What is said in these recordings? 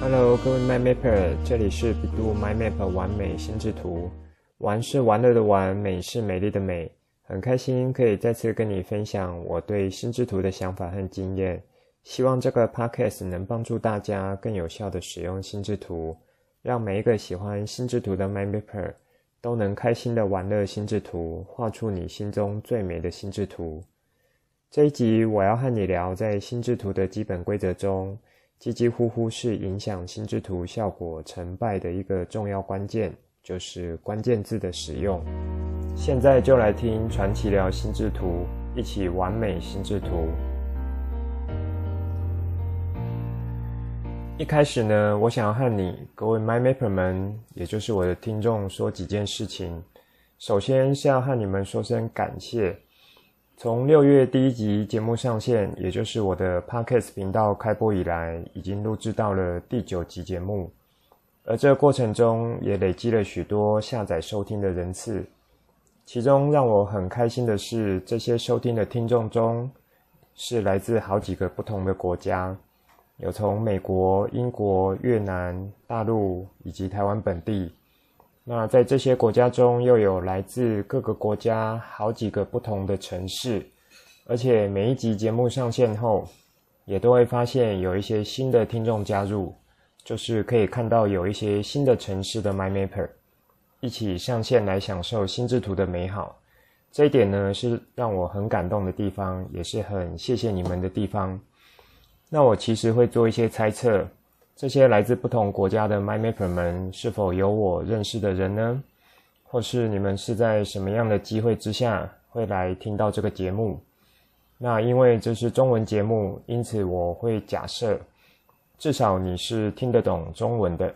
Hello，各位 MyMapper，这里是 bEDU MyMap 玩美心智图。玩是玩乐的玩，美是美丽的美。很开心可以再次跟你分享我对心智图的想法和经验。希望这个 Podcast 能帮助大家更有效地使用心智图，让每一个喜欢心智图的 MyMapper 都能开心的玩乐心智图，画出你心中最美的心智图。这一集我要和你聊，在心智图的基本规则中，几几乎乎是影响心智图效果成败的一个重要关键，就是关键字的使用。现在就来听传奇聊心智图，一起完美心智图。一开始呢，我想要和你各位 MyMapper 们，也就是我的听众说几件事情。首先是要和你们说声感谢。从六月第一集节目上线，也就是我的 Podcast 频道开播以来，已经录制到了第九集节目，而这过程中也累积了许多下载收听的人次。其中让我很开心的是，这些收听的听众中，是来自好几个不同的国家，有从美国、英国、越南、大陆以及台湾本地。那在这些国家中，又有来自各个国家好几个不同的城市，而且每一集节目上线后，也都会发现有一些新的听众加入，就是可以看到有一些新的城市的 MyMapper 一起上线来享受心智图的美好。这一点呢，是让我很感动的地方，也是很谢谢你们的地方。那我其实会做一些猜测。这些来自不同国家的 MyMapper 们，是否有我认识的人呢？或是你们是在什么样的机会之下会来听到这个节目？那因为这是中文节目，因此我会假设，至少你是听得懂中文的。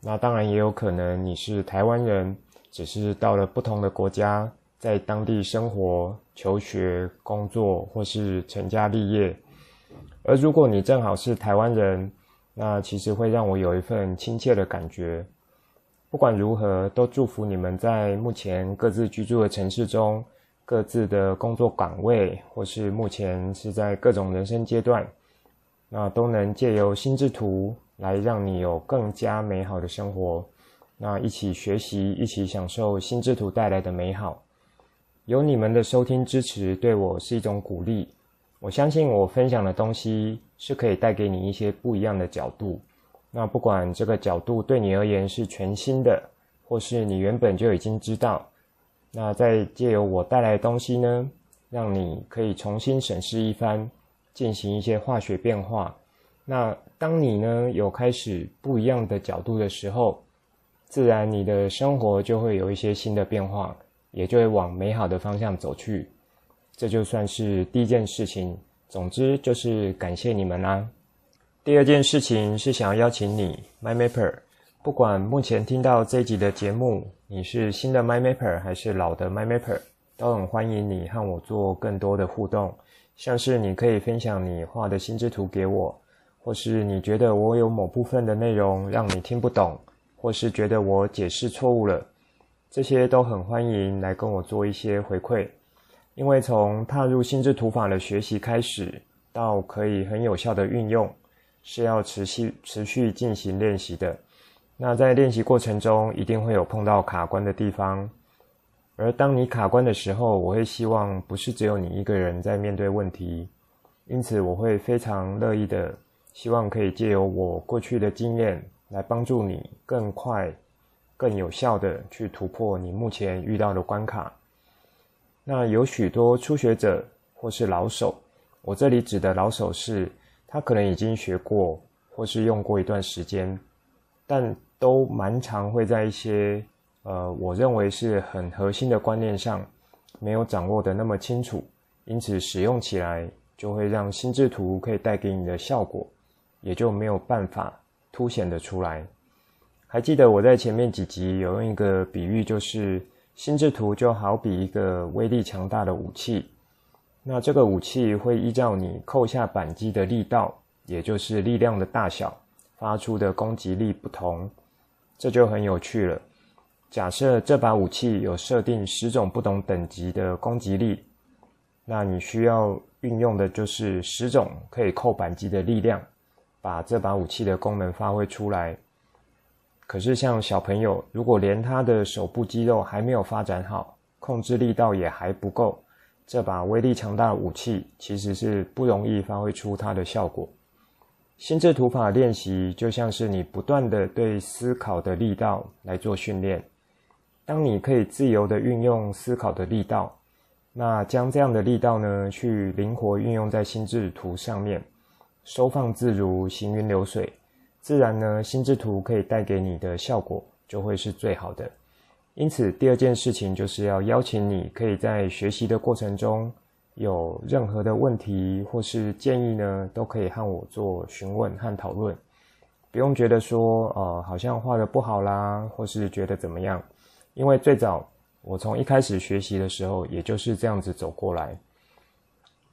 那当然也有可能你是台湾人，只是到了不同的国家，在当地生活、求学、工作或是成家立业。而如果你正好是台湾人，那其实会让我有一份亲切的感觉。不管如何，都祝福你们在目前各自居住的城市中，各自的工作岗位，或是目前是在各种人生阶段，那都能借由心智图来让你有更加美好的生活。那一起学习，一起享受心智图带来的美好。有你们的收听支持，对我是一种鼓励。我相信我分享的东西是可以带给你一些不一样的角度。那不管这个角度对你而言是全新的，或是你原本就已经知道，那再借由我带来的东西呢，让你可以重新审视一番，进行一些化学变化。那当你呢有开始不一样的角度的时候，自然你的生活就会有一些新的变化，也就会往美好的方向走去。这就算是第一件事情。总之就是感谢你们啦。第二件事情是想要邀请你，MyMapper，不管目前听到这一集的节目，你是新的 MyMapper 还是老的 MyMapper，都很欢迎你和我做更多的互动。像是你可以分享你画的心智图给我，或是你觉得我有某部分的内容让你听不懂，或是觉得我解释错误了，这些都很欢迎来跟我做一些回馈。因为从踏入心智图法的学习开始，到可以很有效的运用，是要持续持续进行练习的。那在练习过程中，一定会有碰到卡关的地方。而当你卡关的时候，我会希望不是只有你一个人在面对问题，因此我会非常乐意的，希望可以借由我过去的经验，来帮助你更快、更有效的去突破你目前遇到的关卡。那有许多初学者或是老手，我这里指的老手是，他可能已经学过或是用过一段时间，但都蛮常会在一些呃，我认为是很核心的观念上没有掌握的那么清楚，因此使用起来就会让心智图可以带给你的效果，也就没有办法凸显得出来。还记得我在前面几集有用一个比喻，就是。心智图就好比一个威力强大的武器，那这个武器会依照你扣下扳机的力道，也就是力量的大小，发出的攻击力不同，这就很有趣了。假设这把武器有设定十种不同等级的攻击力，那你需要运用的就是十种可以扣扳机的力量，把这把武器的功能发挥出来。可是像小朋友，如果连他的手部肌肉还没有发展好，控制力道也还不够，这把威力强大的武器其实是不容易发挥出它的效果。心智图法练习就像是你不断的对思考的力道来做训练。当你可以自由的运用思考的力道，那将这样的力道呢，去灵活运用在心智图上面，收放自如，行云流水。自然呢，心智图可以带给你的效果就会是最好的。因此，第二件事情就是要邀请你，可以在学习的过程中，有任何的问题或是建议呢，都可以和我做询问和讨论。不用觉得说，呃，好像画得不好啦，或是觉得怎么样，因为最早我从一开始学习的时候，也就是这样子走过来。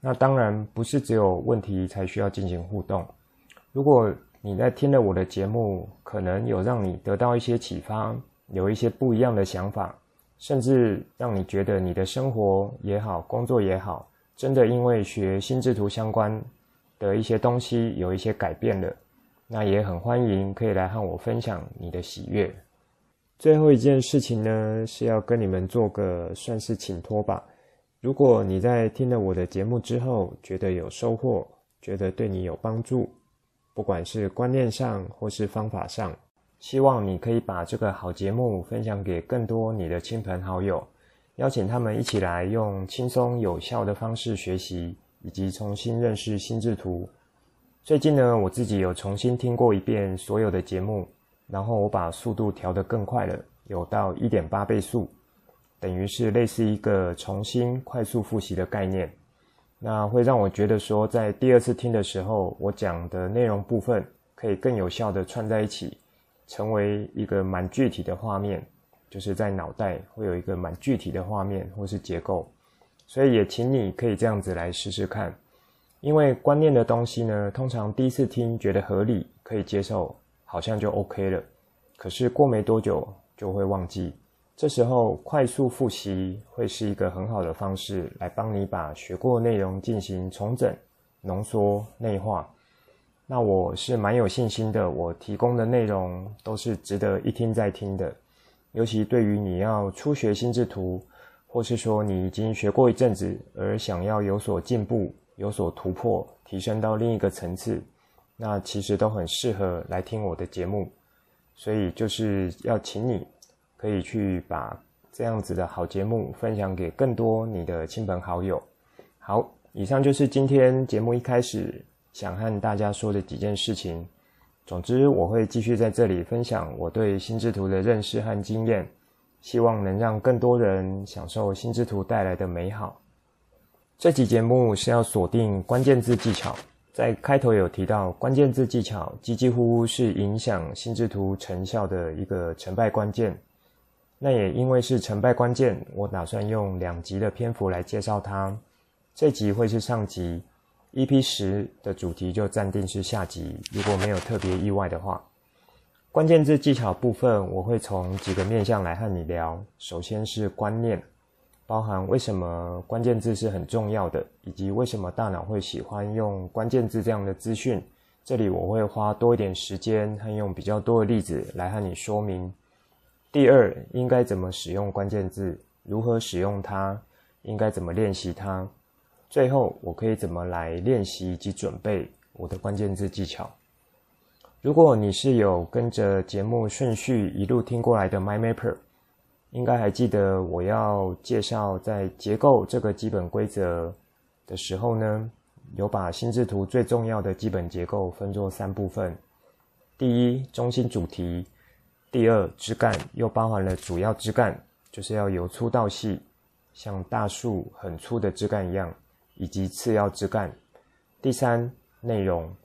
那当然不是只有问题才需要进行互动，如果你在听了我的节目，可能有让你得到一些启发，有一些不一样的想法，甚至让你觉得你的生活也好，工作也好，真的因为学心智图相关的一些东西有一些改变了，那也很欢迎可以来和我分享你的喜悦。最后一件事情呢，是要跟你们做个算是请托吧。如果你在听了我的节目之后，觉得有收获，觉得对你有帮助。不管是观念上或是方法上，希望你可以把这个好节目分享给更多你的亲朋好友，邀请他们一起来用轻松有效的方式学习，以及重新认识心智图。最近呢，我自己有重新听过一遍所有的节目，然后我把速度调得更快了，有到一点八倍速，等于是类似一个重新快速复习的概念。那会让我觉得说，在第二次听的时候，我讲的内容部分可以更有效的串在一起，成为一个蛮具体的画面，就是在脑袋会有一个蛮具体的画面或是结构。所以也请你可以这样子来试试看，因为观念的东西呢，通常第一次听觉得合理，可以接受，好像就 OK 了，可是过没多久就会忘记。这时候，快速复习会是一个很好的方式，来帮你把学过内容进行重整、浓缩、内化。那我是蛮有信心的，我提供的内容都是值得一听再听的。尤其对于你要初学心智图，或是说你已经学过一阵子，而想要有所进步、有所突破、提升到另一个层次，那其实都很适合来听我的节目。所以就是要请你。可以去把这样子的好节目分享给更多你的亲朋好友。好，以上就是今天节目一开始想和大家说的几件事情。总之，我会继续在这里分享我对心智图的认识和经验，希望能让更多人享受心智图带来的美好。这期节目是要锁定关键字技巧，在开头有提到，关键字技巧几几乎是影响心智图成效的一个成败关键。那也因为是成败关键，我打算用两集的篇幅来介绍它。这集会是上集，EP 十的主题就暂定是下集，如果没有特别意外的话。关键字技巧部分，我会从几个面向来和你聊。首先是观念，包含为什么关键字是很重要的，以及为什么大脑会喜欢用关键字这样的资讯。这里我会花多一点时间，和用比较多的例子来和你说明。第二，应该怎么使用关键字？如何使用它？应该怎么练习它？最后，我可以怎么来练习以及准备我的关键字技巧？如果你是有跟着节目顺序一路听过来的 MyMapper，应该还记得我要介绍在结构这个基本规则的时候呢，有把心智图最重要的基本结构分作三部分。第一，中心主题。第二，枝干又包含了主要枝干，就是要由粗到细，像大树很粗的枝干一样，以及次要枝干。第三，内容，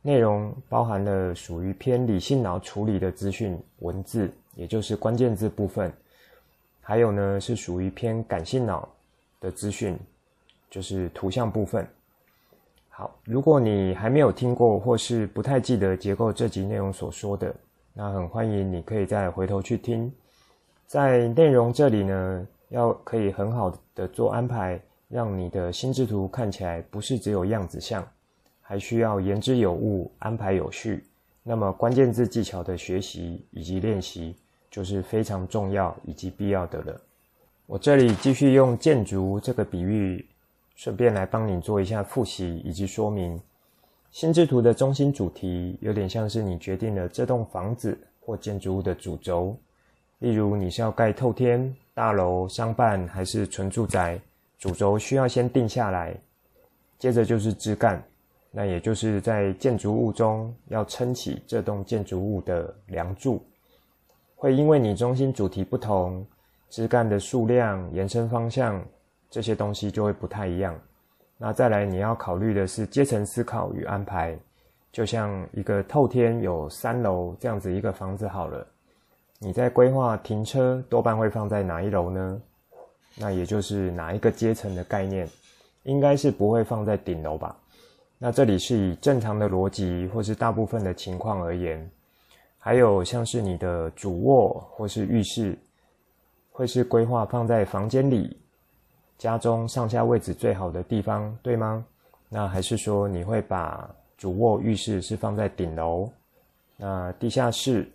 内容包含了属于偏理性脑处理的资讯文字，也就是关键字部分，还有呢是属于偏感性脑的资讯，就是图像部分。好，如果你还没有听过或是不太记得结构这集内容所说的。那很欢迎，你可以再回头去听。在内容这里呢，要可以很好的做安排，让你的心智图看起来不是只有样子像，还需要言之有物、安排有序。那么关键字技巧的学习以及练习就是非常重要以及必要的了。我这里继续用建筑这个比喻，顺便来帮你做一下复习以及说明。心智图的中心主题有点像是你决定了这栋房子或建筑物的主轴，例如你是要盖透天大楼、商办还是纯住宅，主轴需要先定下来。接着就是枝干，那也就是在建筑物中要撑起这栋建筑物的梁柱，会因为你中心主题不同，枝干的数量、延伸方向这些东西就会不太一样。那再来，你要考虑的是阶层思考与安排，就像一个透天有三楼这样子一个房子好了，你在规划停车多半会放在哪一楼呢？那也就是哪一个阶层的概念，应该是不会放在顶楼吧？那这里是以正常的逻辑或是大部分的情况而言，还有像是你的主卧或是浴室，会是规划放在房间里。家中上下位置最好的地方，对吗？那还是说你会把主卧浴室是放在顶楼，那地下室，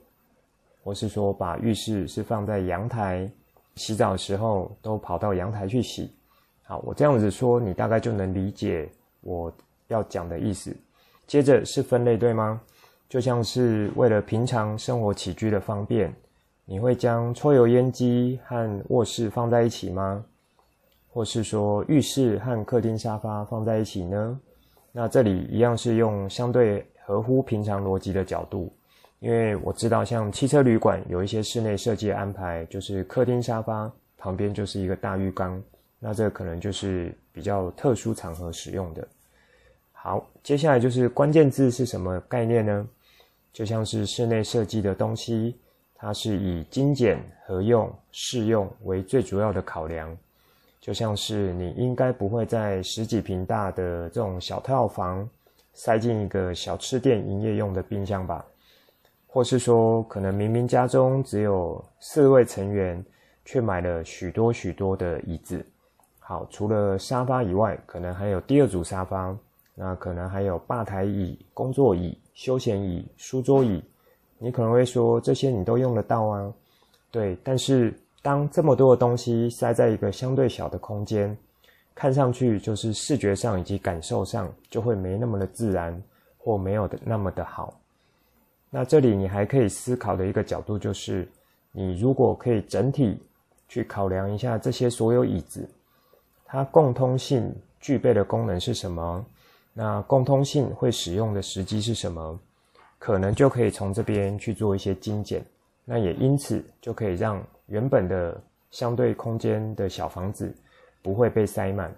或是说把浴室是放在阳台，洗澡的时候都跑到阳台去洗。好，我这样子说，你大概就能理解我要讲的意思。接着是分类，对吗？就像是为了平常生活起居的方便，你会将抽油烟机和卧室放在一起吗？或是说浴室和客厅沙发放在一起呢？那这里一样是用相对合乎平常逻辑的角度，因为我知道像汽车旅馆有一些室内设计安排，就是客厅沙发旁边就是一个大浴缸，那这可能就是比较特殊场合使用的。好，接下来就是关键字是什么概念呢？就像是室内设计的东西，它是以精简、合用、适用为最主要的考量。就像是你应该不会在十几坪大的这种小套房塞进一个小吃店营业用的冰箱吧？或是说，可能明明家中只有四位成员，却买了许多许多的椅子。好，除了沙发以外，可能还有第二组沙发，那可能还有吧台椅、工作椅、休闲椅、书桌椅。你可能会说，这些你都用得到啊？对，但是。当这么多的东西塞在一个相对小的空间，看上去就是视觉上以及感受上就会没那么的自然，或没有的那么的好。那这里你还可以思考的一个角度就是，你如果可以整体去考量一下这些所有椅子，它共通性具备的功能是什么？那共通性会使用的时机是什么？可能就可以从这边去做一些精简。那也因此就可以让。原本的相对空间的小房子不会被塞满，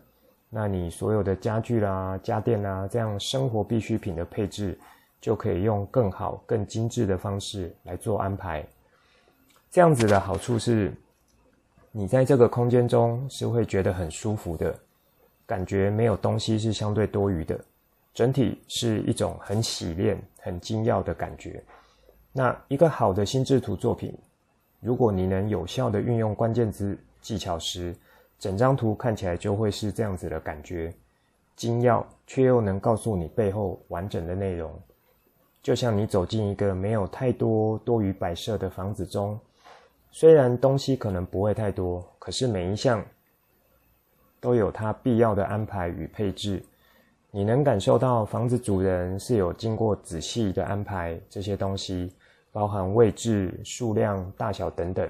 那你所有的家具啦、家电啦，这样生活必需品的配置就可以用更好、更精致的方式来做安排。这样子的好处是，你在这个空间中是会觉得很舒服的，感觉没有东西是相对多余的，整体是一种很洗练、很精要的感觉。那一个好的心智图作品。如果你能有效地运用关键字技巧时，整张图看起来就会是这样子的感觉，精要却又能告诉你背后完整的内容。就像你走进一个没有太多多余摆设的房子中，虽然东西可能不会太多，可是每一项都有它必要的安排与配置。你能感受到房子主人是有经过仔细的安排这些东西。包含位置、数量、大小等等，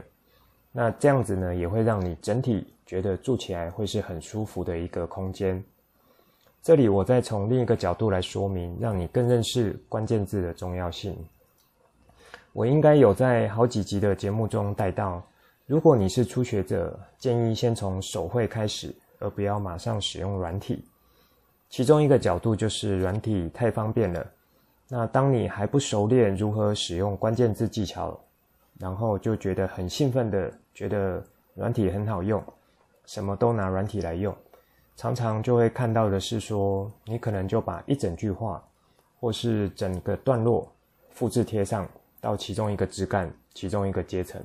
那这样子呢，也会让你整体觉得住起来会是很舒服的一个空间。这里我再从另一个角度来说明，让你更认识关键字的重要性。我应该有在好几集的节目中带到，如果你是初学者，建议先从手绘开始，而不要马上使用软体。其中一个角度就是软体太方便了。那当你还不熟练如何使用关键字技巧，然后就觉得很兴奋的觉得软体很好用，什么都拿软体来用，常常就会看到的是说，你可能就把一整句话或是整个段落复制贴上到其中一个枝干、其中一个阶层。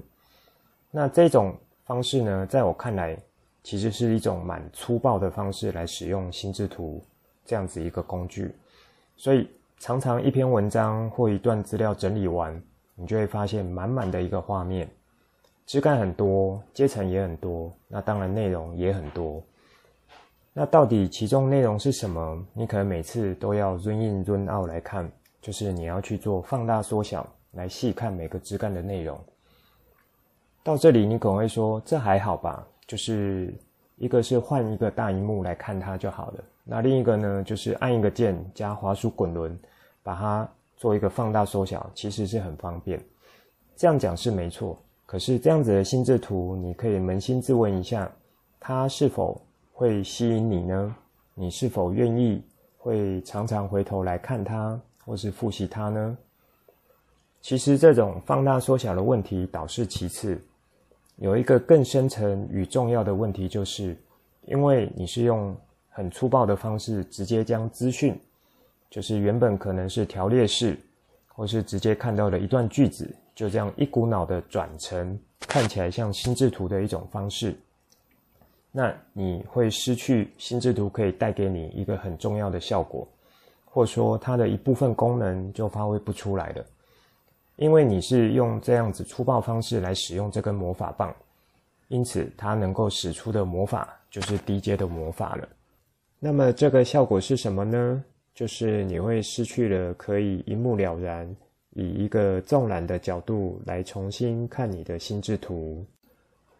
那这种方式呢，在我看来，其实是一种蛮粗暴的方式来使用心智图这样子一个工具。所以常常一篇文章或一段资料整理完，你就会发现满满的一个画面，枝干很多，阶层也很多，那当然内容也很多。那到底其中内容是什么？你可能每次都要 zoom in zoom out 来看，就是你要去做放大缩小来细看每个枝干的内容。到这里你可能会说，这还好吧？就是一个是换一个大荧幕来看它就好了。那另一个呢，就是按一个键加滑鼠滚轮，把它做一个放大缩小，其实是很方便。这样讲是没错，可是这样子的心智图，你可以扪心自问一下，它是否会吸引你呢？你是否愿意会常常回头来看它，或是复习它呢？其实这种放大缩小的问题倒是其次，有一个更深层与重要的问题，就是因为你是用很粗暴的方式直接将资讯，就是原本可能是条列式，或是直接看到的一段句子，就这样一股脑的转成看起来像心智图的一种方式。那你会失去心智图可以带给你一个很重要的效果，或说它的一部分功能就发挥不出来了，因为你是用这样子粗暴方式来使用这根魔法棒，因此它能够使出的魔法就是低阶的魔法了。那么这个效果是什么呢？就是你会失去了可以一目了然，以一个纵览的角度来重新看你的心智图。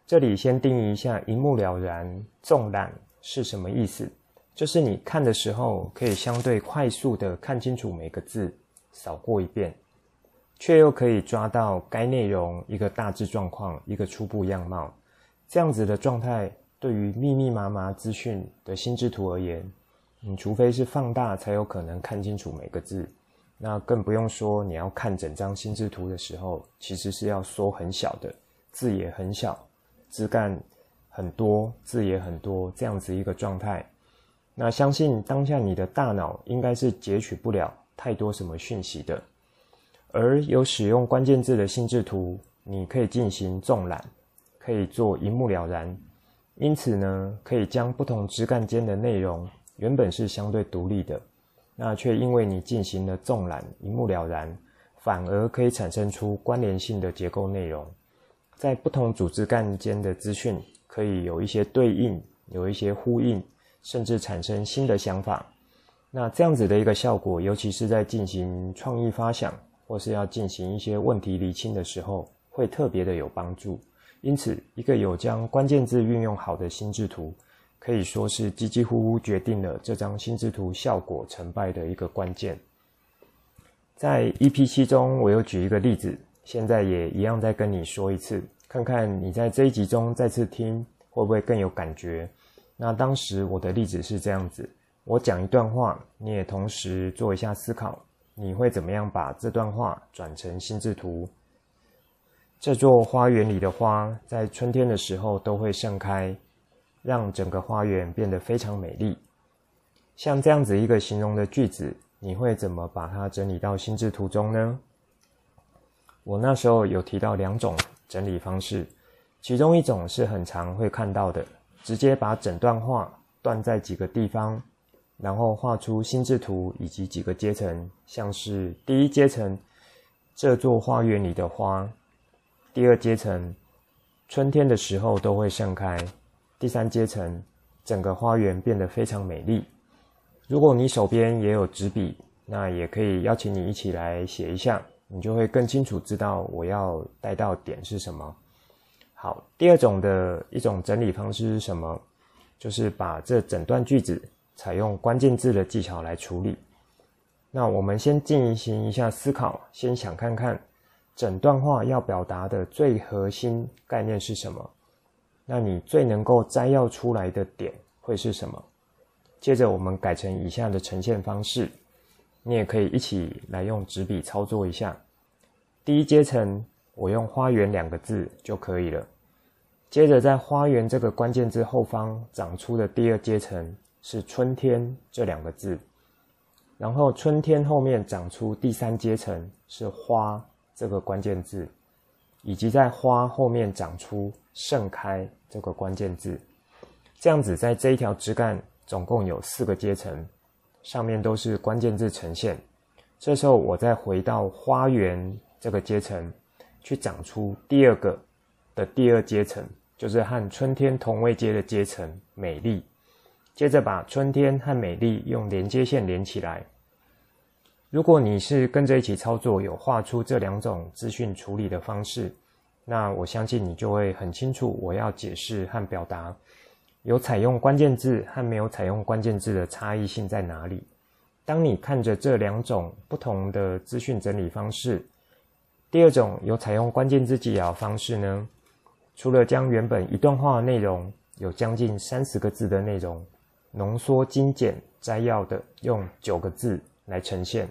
这里先定义一下“一目了然”、“纵览”是什么意思？就是你看的时候，可以相对快速的看清楚每个字，扫过一遍，却又可以抓到该内容一个大致状况、一个初步样貌。这样子的状态，对于密密麻麻资讯的心智图而言，你除非是放大，才有可能看清楚每个字。那更不用说你要看整张心智图的时候，其实是要缩很小的，字也很小。枝干很多，字也很多，这样子一个状态。那相信当下你的大脑应该是截取不了太多什么讯息的。而有使用关键字的心智图，你可以进行纵览，可以做一目了然。因此呢，可以将不同枝干间的内容原本是相对独立的，那却因为你进行了纵览，一目了然，反而可以产生出关联性的结构内容。在不同组织干间的资讯可以有一些对应，有一些呼应，甚至产生新的想法。那这样子的一个效果，尤其是在进行创意发想，或是要进行一些问题厘清的时候，会特别的有帮助。因此，一个有将关键字运用好的心智图，可以说是几几乎乎决定了这张心智图效果成败的一个关键。在 EP7 中，我有举一个例子。现在也一样，再跟你说一次，看看你在这一集中再次听会不会更有感觉。那当时我的例子是这样子：我讲一段话，你也同时做一下思考，你会怎么样把这段话转成心智图？这座花园里的花在春天的时候都会盛开，让整个花园变得非常美丽。像这样子一个形容的句子，你会怎么把它整理到心智图中呢？我那时候有提到两种整理方式，其中一种是很常会看到的，直接把整段话断在几个地方，然后画出心智图以及几个阶层，像是第一阶层，这座花园里的花；第二阶层，春天的时候都会盛开；第三阶层，整个花园变得非常美丽。如果你手边也有纸笔，那也可以邀请你一起来写一下。你就会更清楚知道我要带到点是什么。好，第二种的一种整理方式是什么？就是把这整段句子采用关键字的技巧来处理。那我们先进行一下思考，先想看看整段话要表达的最核心概念是什么？那你最能够摘要出来的点会是什么？接着我们改成以下的呈现方式。你也可以一起来用纸笔操作一下。第一阶层，我用“花园”两个字就可以了。接着，在“花园”这个关键字后方长出的第二阶层是“春天”这两个字，然后“春天”后面长出第三阶层是“花”这个关键字，以及在“花”后面长出“盛开”这个关键字。这样子，在这一条枝干总共有四个阶层。上面都是关键字呈现。这时候我再回到花园这个阶层，去长出第二个的第二阶层，就是和春天同位阶的阶层美丽。接着把春天和美丽用连接线连起来。如果你是跟着一起操作，有画出这两种资讯处理的方式，那我相信你就会很清楚我要解释和表达有采用关键字和没有采用关键字的差异性在哪里。当你看着这两种不同的资讯整理方式，第二种有采用关键字技巧方式呢，除了将原本一段话内容有将近三十个字的内容浓缩精简摘要的用九个字来呈现，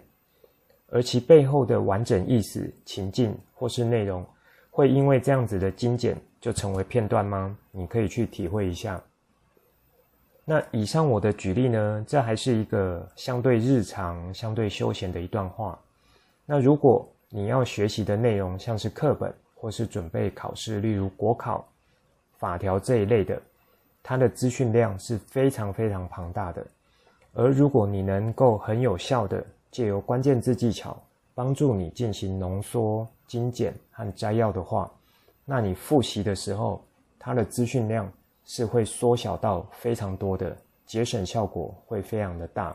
而其背后的完整意思、情境或是内容，会因为这样子的精简就成为片段吗？你可以去体会一下。那以上我的举例呢，这还是一个相对日常、相对休闲的一段话。那如果你要学习的内容像是课本或是准备考试，例如国考、法条这一类的，它的资讯量是非常非常庞大的。而如果你能够很有效的借由关键字技巧帮助你进行浓缩、精简和摘要的话，那你复习的时候，它的资讯量是会缩小到非常多的，节省效果会非常的大。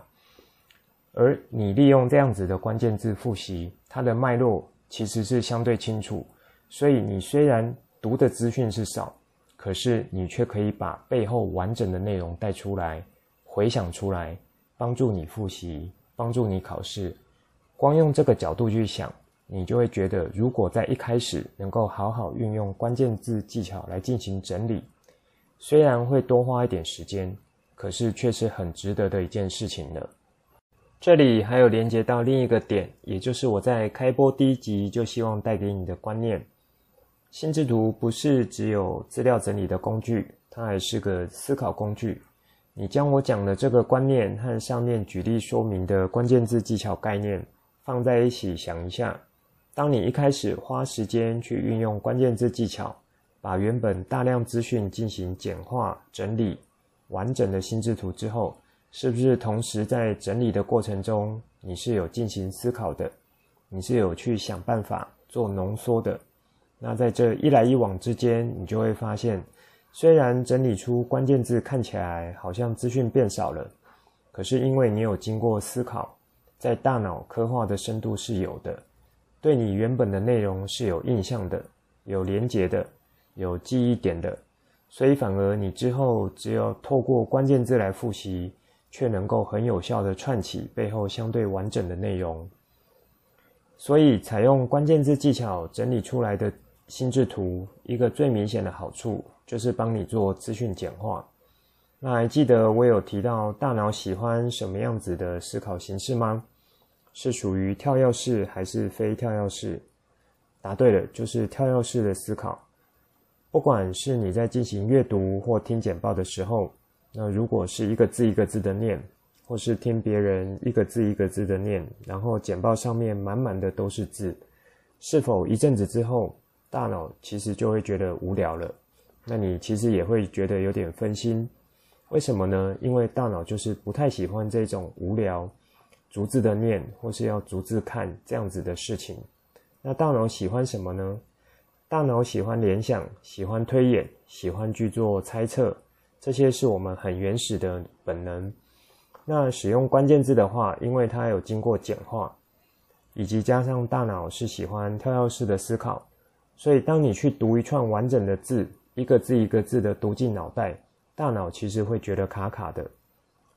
而你利用这样子的关键字复习，它的脉络其实是相对清楚，所以你虽然读的资讯是少，可是你却可以把背后完整的内容带出来，回想出来。帮助你复习，帮助你考试。光用这个角度去想，你就会觉得，如果在一开始能够好好运用关键字技巧来进行整理，虽然会多花一点时间，可是却是很值得的一件事情了。这里还有连接到另一个点，也就是我在开播第一集就希望带给你的观念：心智图不是只有资料整理的工具，它还是个思考工具。你将我讲的这个观念和上面举例说明的关键字技巧概念放在一起想一下，当你一开始花时间去运用关键字技巧，把原本大量资讯进行简化整理完整的心智图之后，是不是同时在整理的过程中，你是有进行思考的，你是有去想办法做浓缩的？那在这一来一往之间，你就会发现。虽然整理出关键字看起来好像资讯变少了，可是因为你有经过思考，在大脑刻画的深度是有的，对你原本的内容是有印象的、有连结的、有记忆点的，所以反而你之后只有透过关键字来复习，却能够很有效地串起背后相对完整的内容。所以采用关键字技巧整理出来的心智图，一个最明显的好处。就是帮你做资讯简化。那还记得我有提到大脑喜欢什么样子的思考形式吗？是属于跳跃式还是非跳跃式？答对了，就是跳跃式的思考。不管是你在进行阅读或听简报的时候，那如果是一个字一个字的念，或是听别人一个字一个字的念，然后简报上面满满的都是字，是否一阵子之后，大脑其实就会觉得无聊了？那你其实也会觉得有点分心，为什么呢？因为大脑就是不太喜欢这种无聊、逐字的念或是要逐字看这样子的事情。那大脑喜欢什么呢？大脑喜欢联想，喜欢推演，喜欢去做猜测，这些是我们很原始的本能。那使用关键字的话，因为它有经过简化，以及加上大脑是喜欢跳跃式的思考，所以当你去读一串完整的字。一个字一个字的读进脑袋，大脑其实会觉得卡卡的。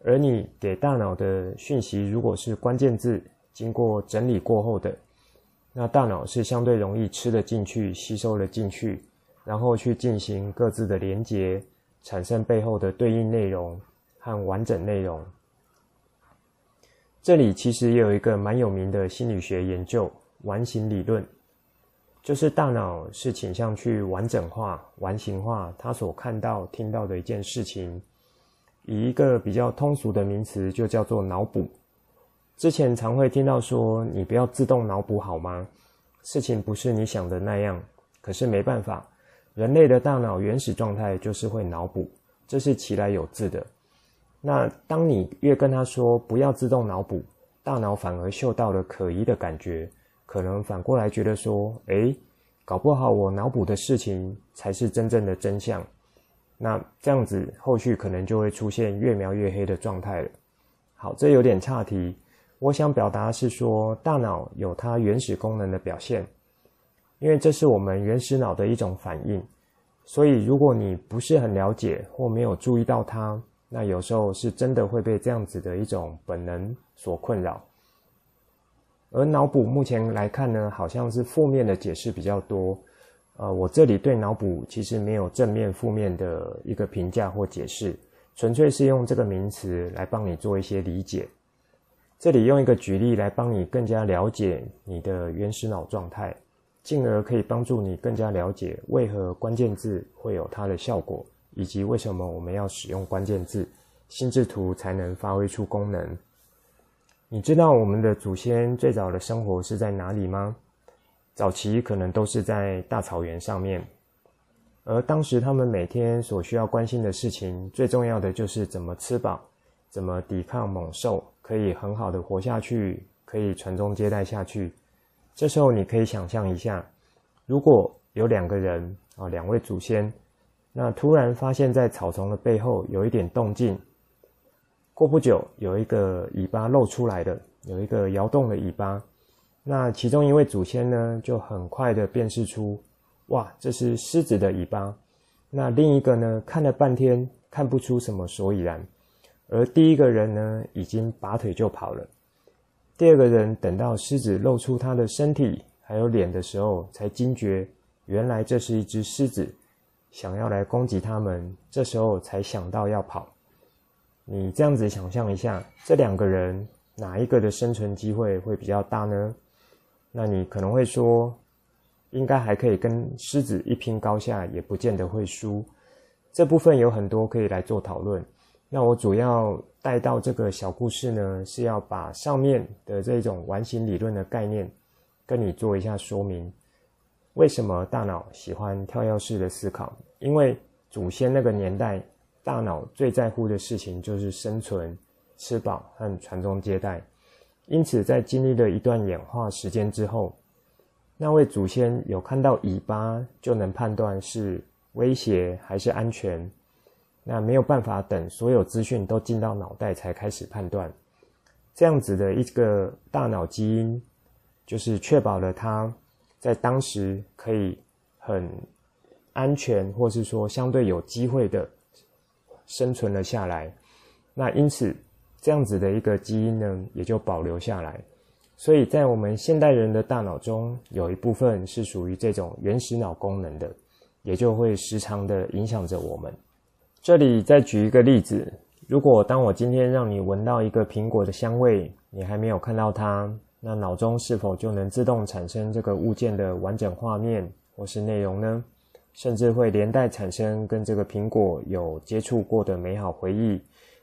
而你给大脑的讯息，如果是关键字经过整理过后的，那大脑是相对容易吃得进去、吸收了进去，然后去进行各自的连结，产生背后的对应内容和完整内容。这里其实也有一个蛮有名的心理学研究——完形理论。就是大脑是倾向去完整化、完形化他所看到、听到的一件事情，以一个比较通俗的名词，就叫做脑补。之前常会听到说：“你不要自动脑补好吗？事情不是你想的那样。”可是没办法，人类的大脑原始状态就是会脑补，这是其来有自的。那当你越跟他说不要自动脑补，大脑反而嗅到了可疑的感觉，可能反过来觉得说，诶，搞不好我脑补的事情才是真正的真相。那这样子后续可能就会出现越描越黑的状态了。好，这有点岔题。我想表达是说，大脑有它原始功能的表现，因为这是我们原始脑的一种反应。所以，如果你不是很了解或没有注意到它，那有时候是真的会被这样子的一种本能所困扰。而脑补目前来看呢，好像是负面的解释比较多。呃，我这里对脑补其实没有正面、负面的一个评价或解释，纯粹是用这个名词来帮你做一些理解。这里用一个举例来帮你更加了解你的原始脑状态。进而可以帮助你更加了解为何关键字会有它的效果，以及为什么我们要使用关键字，心智图才能发挥出功能。你知道我们的祖先最早的生活是在哪里吗？早期可能都是在大草原上面，而当时他们每天所需要关心的事情，最重要的就是怎么吃饱，怎么抵抗猛兽，可以很好的活下去，可以传宗接代下去。这时候你可以想象一下，如果有两个人啊，两位祖先，那突然发现，在草丛的背后有一点动静。过不久，有一个尾巴露出来的，有一个摇动的尾巴。那其中一位祖先呢，就很快的辨识出，哇，这是狮子的尾巴。那另一个呢，看了半天看不出什么所以然，而第一个人呢，已经拔腿就跑了。第二个人等到狮子露出他的身体还有脸的时候，才惊觉原来这是一只狮子，想要来攻击他们。这时候才想到要跑。你这样子想象一下，这两个人哪一个的生存机会会比较大呢？那你可能会说，应该还可以跟狮子一拼高下，也不见得会输。这部分有很多可以来做讨论。那我主要带到这个小故事呢，是要把上面的这种完形理论的概念跟你做一下说明。为什么大脑喜欢跳跃式的思考？因为祖先那个年代，大脑最在乎的事情就是生存、吃饱和传宗接代。因此，在经历了一段演化时间之后，那位祖先有看到尾巴就能判断是威胁还是安全。那没有办法等所有资讯都进到脑袋才开始判断，这样子的一个大脑基因，就是确保了他在当时可以很安全，或是说相对有机会的生存了下来。那因此这样子的一个基因呢，也就保留下来。所以在我们现代人的大脑中，有一部分是属于这种原始脑功能的，也就会时常的影响着我们。这里再举一个例子，如果当我今天让你闻到一个苹果的香味，你还没有看到它，那脑中是否就能自动产生这个物件的完整画面或是内容呢？甚至会连带产生跟这个苹果有接触过的美好回忆，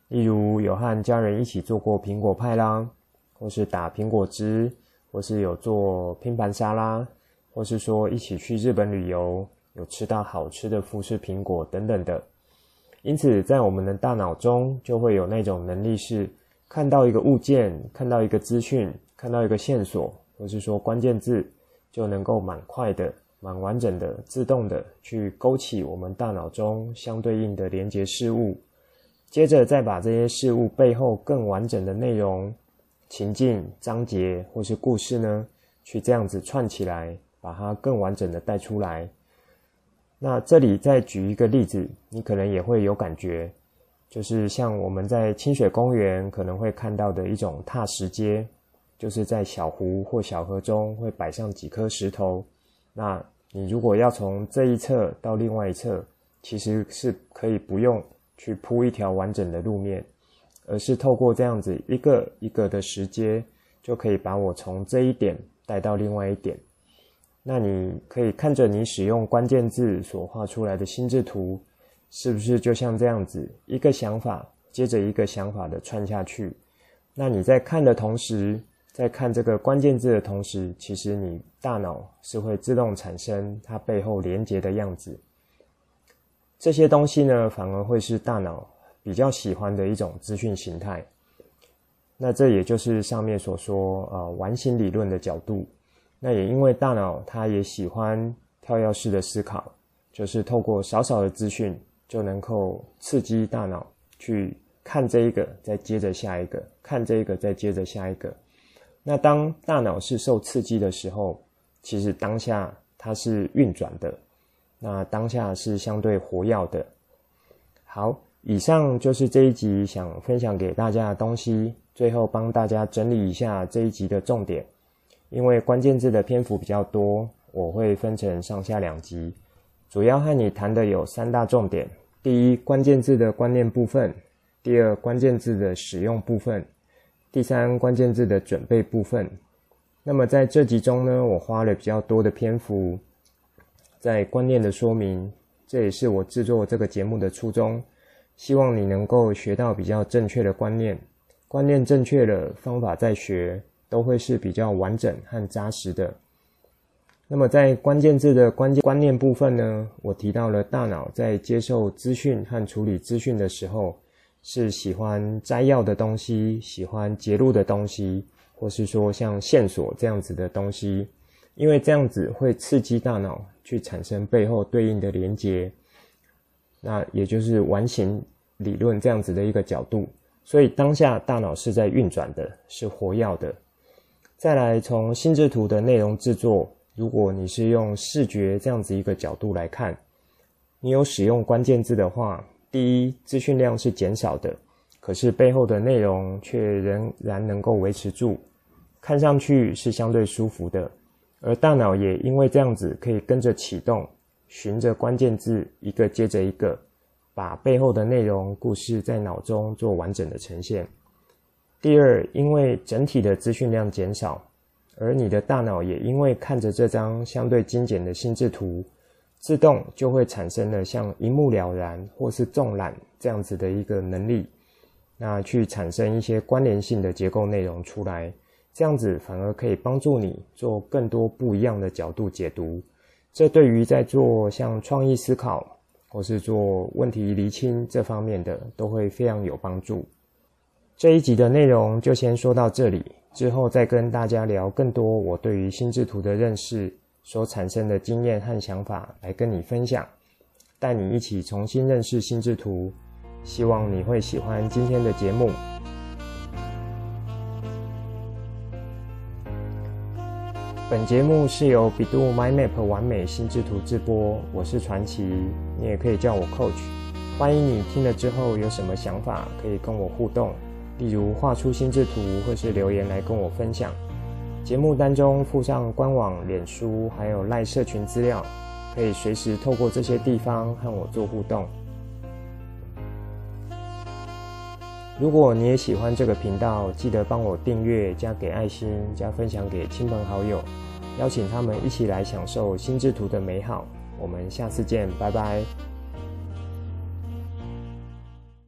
例如有和家人一起做过苹果派啦，或是打苹果汁，或是有做拼盘沙拉，或是说一起去日本旅游，有吃到好吃的富士苹果等等的。因此，在我们的大脑中，就会有那种能力，是看到一个物件、看到一个资讯、看到一个线索，或是说关键字，就能够蛮快的、蛮完整的、自动的去勾起我们大脑中相对应的连结事物，接着再把这些事物背后更完整的内容、情境、章节或是故事呢，去这样子串起来，把它更完整的带出来。那这里再举一个例子，你可能也会有感觉，就是像我们在清水公园可能会看到的一种踏石阶，就是在小湖或小河中会摆上几颗石头。那你如果要从这一侧到另外一侧，其实是可以不用去铺一条完整的路面，而是透过这样子一个一个的石阶，就可以把我从这一点带到另外一点。那你可以看着你使用关键字所画出来的心智图，是不是就像这样子，一个想法接着一个想法的串下去？那你在看的同时，在看这个关键字的同时，其实你大脑是会自动产生它背后连接的样子。这些东西呢，反而会是大脑比较喜欢的一种资讯形态。那这也就是上面所说，呃，完形理论的角度。那也因为大脑它也喜欢跳跃式的思考，就是透过少少的资讯就能够刺激大脑去看这一个，再接着下一个，看这一个，再接着下一个。那当大脑是受刺激的时候，其实当下它是运转的，那当下是相对活跃的。好，以上就是这一集想分享给大家的东西。最后帮大家整理一下这一集的重点，因为关键字的篇幅比较多，我会分成上下两集，主要和你谈的有三大重点：第一，关键字的观念部分；第二，关键字的使用部分；第三，关键字的准备部分。那么在这集中呢，我花了比较多的篇幅在观念的说明，这也是我制作这个节目的初衷，希望你能够学到比较正确的观念。观念正确了，方法再学都会是比较完整和扎实的。那么在关键字的关键观念部分呢，我提到了大脑在接受资讯和处理资讯的时候，是喜欢摘要的东西，喜欢节录的东西，或是说像线索这样子的东西，因为这样子会刺激大脑去产生背后对应的连接，那也就是完形理论这样子的一个角度。所以当下大脑是在运转的，是活跃的。再来从心智图的内容制作，如果你是用视觉这样子一个角度来看，你有使用关键字的话，第一，资讯量是减少的，可是背后的内容却仍然能够维持住，看上去是相对舒服的。而大脑也因为这样子可以跟着启动，循着关键字一个接着一个。把背后的内容故事在脑中做完整的呈现。第二，因为整体的资讯量减少，而你的大脑也因为看着这张相对精简的心智图，自动就会产生了像一目了然或是纵览这样子的一个能力，那去产生一些关联性的结构内容出来，这样子反而可以帮助你做更多不一样的角度解读。这对于在做像创意思考，或是做问题厘清这方面的，都会非常有帮助。这一集的内容就先说到这里，之后再跟大家聊更多我对于心智图的认识所产生的经验和想法来跟你分享，带你一起重新认识心智图。希望你会喜欢今天的节目。本节目是由 bEDU MindMap 完美心智图制播，我是传奇，你也可以叫我 Coach。欢迎你听了之后有什么想法，可以跟我互动，例如画出心智图，或是留言来跟我分享。节目当中附上官网、脸书还有赖社群资料，可以随时透过这些地方和我做互动。如果你也喜欢这个频道，记得帮我订阅、加给爱心、加分享给亲朋好友，邀请他们一起来享受心智图的美好。我们下次见，拜拜。